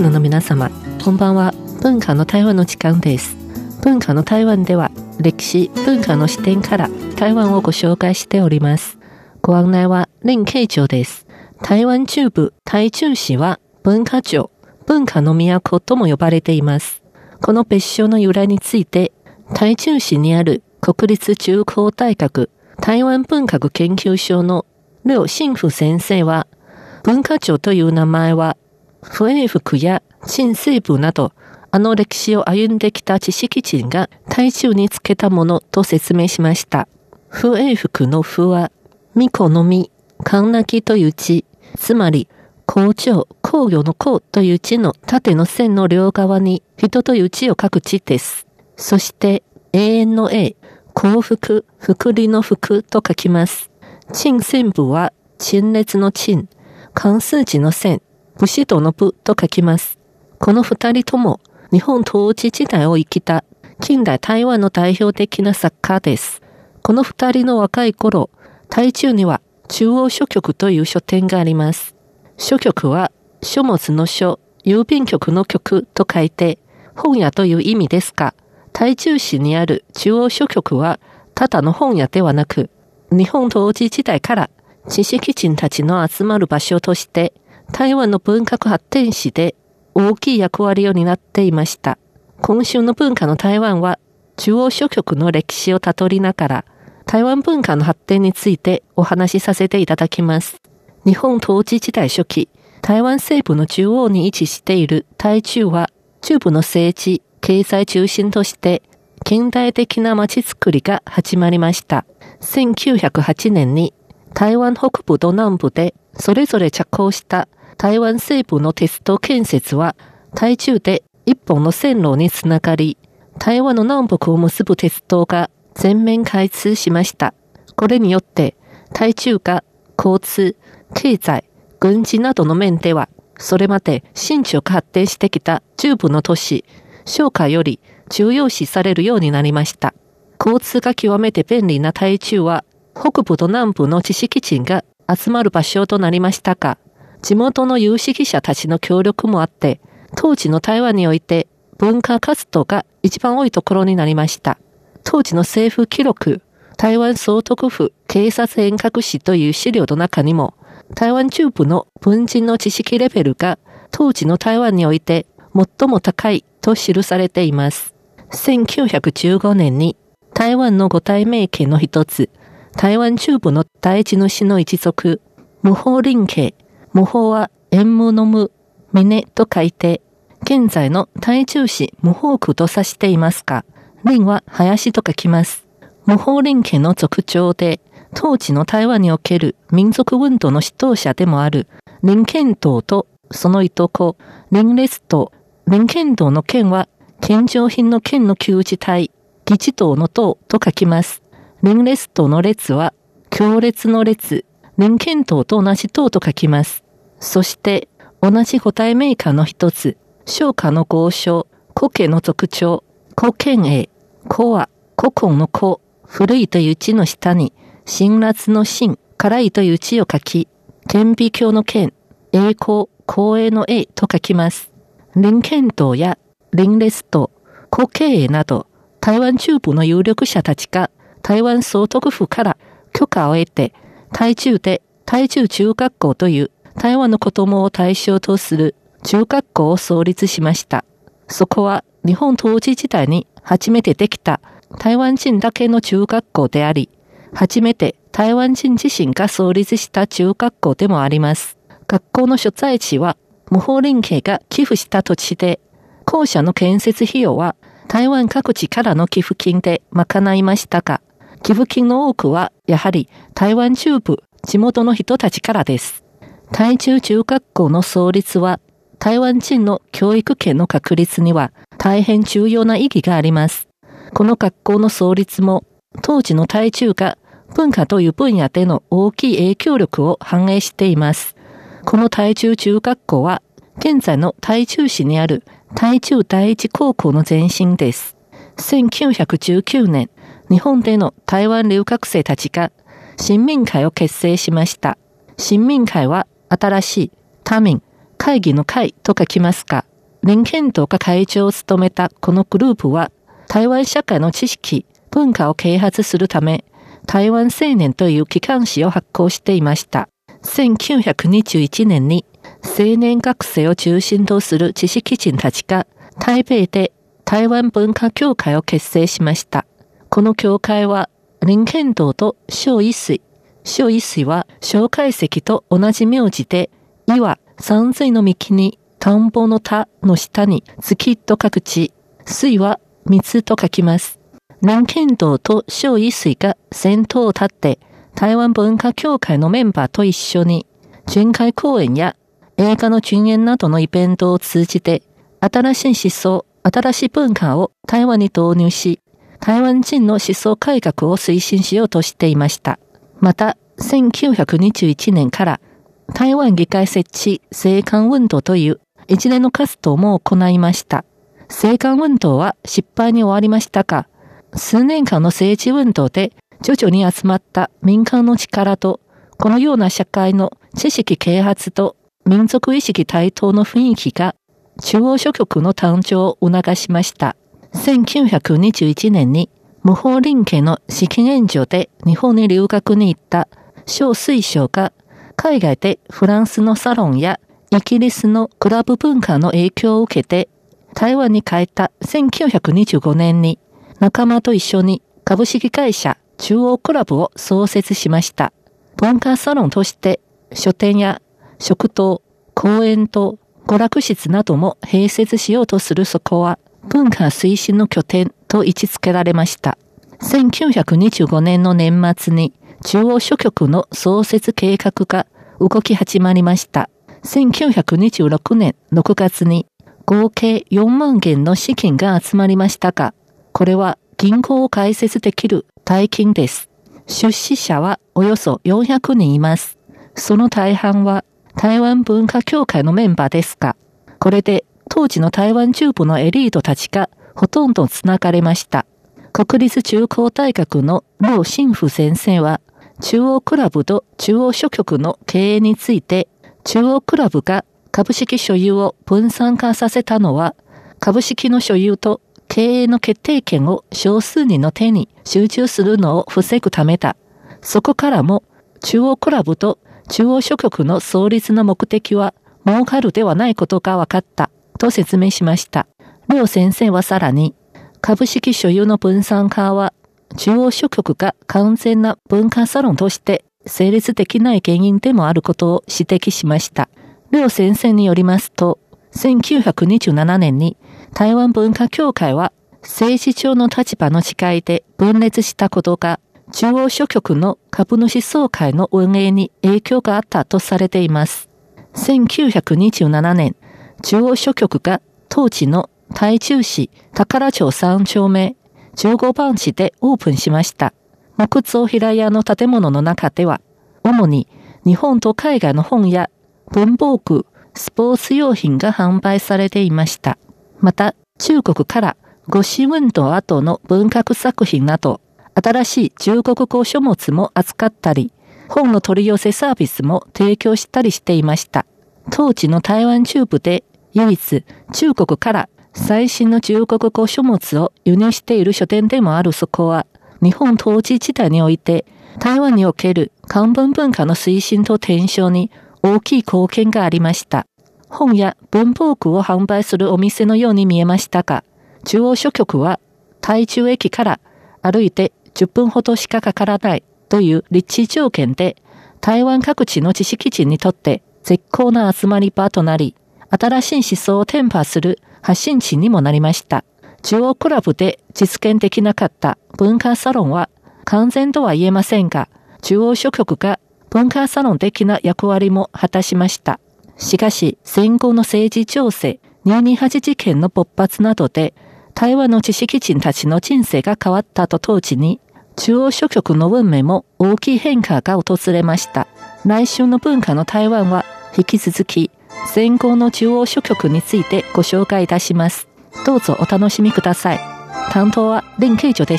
ナーの皆様こんばんは。文化の台湾の時間です。文化の台湾では歴史文化の視点から台湾をご紹介しております。ご案内は林慶長です。台湾中部台中市は文化庁文化の都とも呼ばれています。この別称の由来について台中市にある国立中高大学台湾文学研究所の廖信福先生は文化庁という名前は不英福や陳西部など、あの歴史を歩んできた知識人が大衆につけたものと説明しました。不英福の不は、巫女の実、神泣きという字、つまり、工場、工業の工という字の縦の線の両側に人という字を書く字です。そして、永遠の永、幸福、福利の福と書きます。陳線部は、陳列の陳、関数字の線、武士道の部と書きます。この二人とも日本統治時代を生きた近代台湾の代表的な作家です。この二人の若い頃、台中には中央書局という書店があります。書局は書物の書、郵便局の局と書いて本屋という意味ですが、台中市にある中央書局はただの本屋ではなく、日本統治時代から知識人たちの集まる場所として台湾の文化発展史で大きい役割を担っていました。今週の文化の台湾は中央諸局の歴史をたどりながら台湾文化の発展についてお話しさせていただきます。日本統治時代初期、台湾西部の中央に位置している台中は中部の政治、経済中心として近代的な街づくりが始まりました。1908年に台湾北部と南部でそれぞれ着工した台湾西部の鉄道建設は、台中で一本の線路につながり、台湾の南北を結ぶ鉄道が全面開通しました。これによって、台中が交通、経済、軍事などの面では、それまで新中発展してきた中部の都市、商家より重要視されるようになりました。交通が極めて便利な台中は、北部と南部の知識人が集まる場所となりましたが、地元の有識者たちの協力もあって、当時の台湾において文化活動が一番多いところになりました。当時の政府記録、台湾総督府警察遠隔史という資料の中にも、台湾中部の文人の知識レベルが当時の台湾において最も高いと記されています。1915年に台湾の五大名家の一つ、台湾中部の大地主の一族、無法林家無法は縁無の無、峰と書いて、現在の台中市無法区と指していますが、林は林と書きます。無法林家の族長で、当時の台湾における民族運動の指導者でもある林剣道とそのいとこ、林列島、林剣道の剣は、献上品の剣の旧字体、議事堂の塔と書きます。林列島の列は、強烈の列、林剣道と同じ塔と書きます。そして、同じ五体メーカーの一つ、商家の豪商、古家の特徴、古剣栄、古は古今の古、古いという字の下に、辛辣の辛、辛いという字を書き、顕微鏡の剣、栄光、光栄の栄と書きます。林剣道や林列島、古経営など、台湾中部の有力者たちが台湾総督府から許可を得て、台中で台中中学校という台湾の子供を対象とする中学校を創立しました。そこは日本統治時代に初めてできた台湾人だけの中学校であり、初めて台湾人自身が創立した中学校でもあります。学校の所在地は無法林家が寄付した土地で、校舎の建設費用は台湾各地からの寄付金で賄いましたが、寄付金の多くは、やはり台湾中部、地元の人たちからです。台中中学校の創立は、台湾人の教育権の確立には大変重要な意義があります。この学校の創立も、当時の台中が文化という分野での大きい影響力を反映しています。この台中中学校は、現在の台中市にある台中第一高校の前身です。1919年、日本での台湾留学生たちが新民会を結成しました。新民会は新しい多民、会議の会と書きますが、林健道が会長を務めたこのグループは、台湾社会の知識、文化を啓発するため、台湾青年という機関誌を発行していました。1921年に青年学生を中心とする知識人たちが台北で台湾文化協会を結成しました。この協会は林健道と小一水。小一水は小解石と同じ名字で、岩三髄の幹に田んぼの田の下に月と書く地、水は水と書きます。林健道と小一水が先頭を立って台湾文化協会のメンバーと一緒に、巡回公演や映画の巡演などのイベントを通じて、新しい思想、新しい文化を台湾に導入し、台湾人の思想改革を推進しようとしていました。また、1921年から台湾議会設置生還運動という一連の活動も行いました。生還運動は失敗に終わりましたが、数年間の政治運動で徐々に集まった民間の力と、このような社会の知識啓発と民族意識台頭の雰囲気が中央諸局の誕生を促しました。1921年に無法林家の資金援助で日本に留学に行った小水晶が海外でフランスのサロンやイギリスのクラブ文化の影響を受けて台湾に帰った1925年に仲間と一緒に株式会社中央クラブを創設しました。文化サロンとして書店や食堂、公園と娯楽室なども併設しようとするそこは文化推進の拠点と位置づけられました。1925年の年末に中央諸局の創設計画が動き始まりました。1926年6月に合計4万元の資金が集まりましたが、これは銀行を開設できる大金です。出資者はおよそ400人います。その大半は台湾文化協会のメンバーですが、これで当時の台湾中部のエリートたちがほとんど繋がれました。国立中高大学の老新婦先生は、中央クラブと中央諸局の経営について、中央クラブが株式所有を分散化させたのは、株式の所有と経営の決定権を少数人の手に集中するのを防ぐためだ。そこからも、中央クラブと中央諸局の創立の目的は、儲かるではないことが分かった、と説明しました。両先生はさらに、株式所有の分散化は、中央諸局が完全な文化サロンとして成立できない原因でもあることを指摘しました。両先生によりますと、1927年に台湾文化協会は政治上の立場の違いで分裂したことが中央諸局の株主総会の運営に影響があったとされています。1927年、中央諸局が当地の台中市宝町3丁目15番地でオープンしました。木造平屋の建物の中では、主に日本と海外の本や文房具、スポーツ用品が販売されていました。また、中国から五四運動後の文学作品など、新しい中国語書物も扱ったり、本の取り寄せサービスも提供したりしていました。当時の台湾中部で唯一中国から最新の中国語書物を輸入している書店でもあるそこは、日本統治時代において台湾における漢文文化の推進と転生に大きい貢献がありました。本や文房具を販売するお店のように見えましたが、中央書局は台中駅から歩いて10分ほどしかかからないという立地条件で、台湾各地の知識人にとって絶好な集まり場となり、新しい思想を伝播する発信地にもなりました。中央クラブで実現できなかった文化サロンは完全とは言えませんが、中央諸局が文化サロン的な役割も果たしました。しかし、戦後の政治情勢、228事件の勃発などで、台湾の知識人たちの人生が変わったと当時に、中央諸局の運命も大きい変化が訪れました。来週の文化の台湾は引き続き戦後の中央諸局についてご紹介いたします。どうぞお楽しみください。担当は林慶女で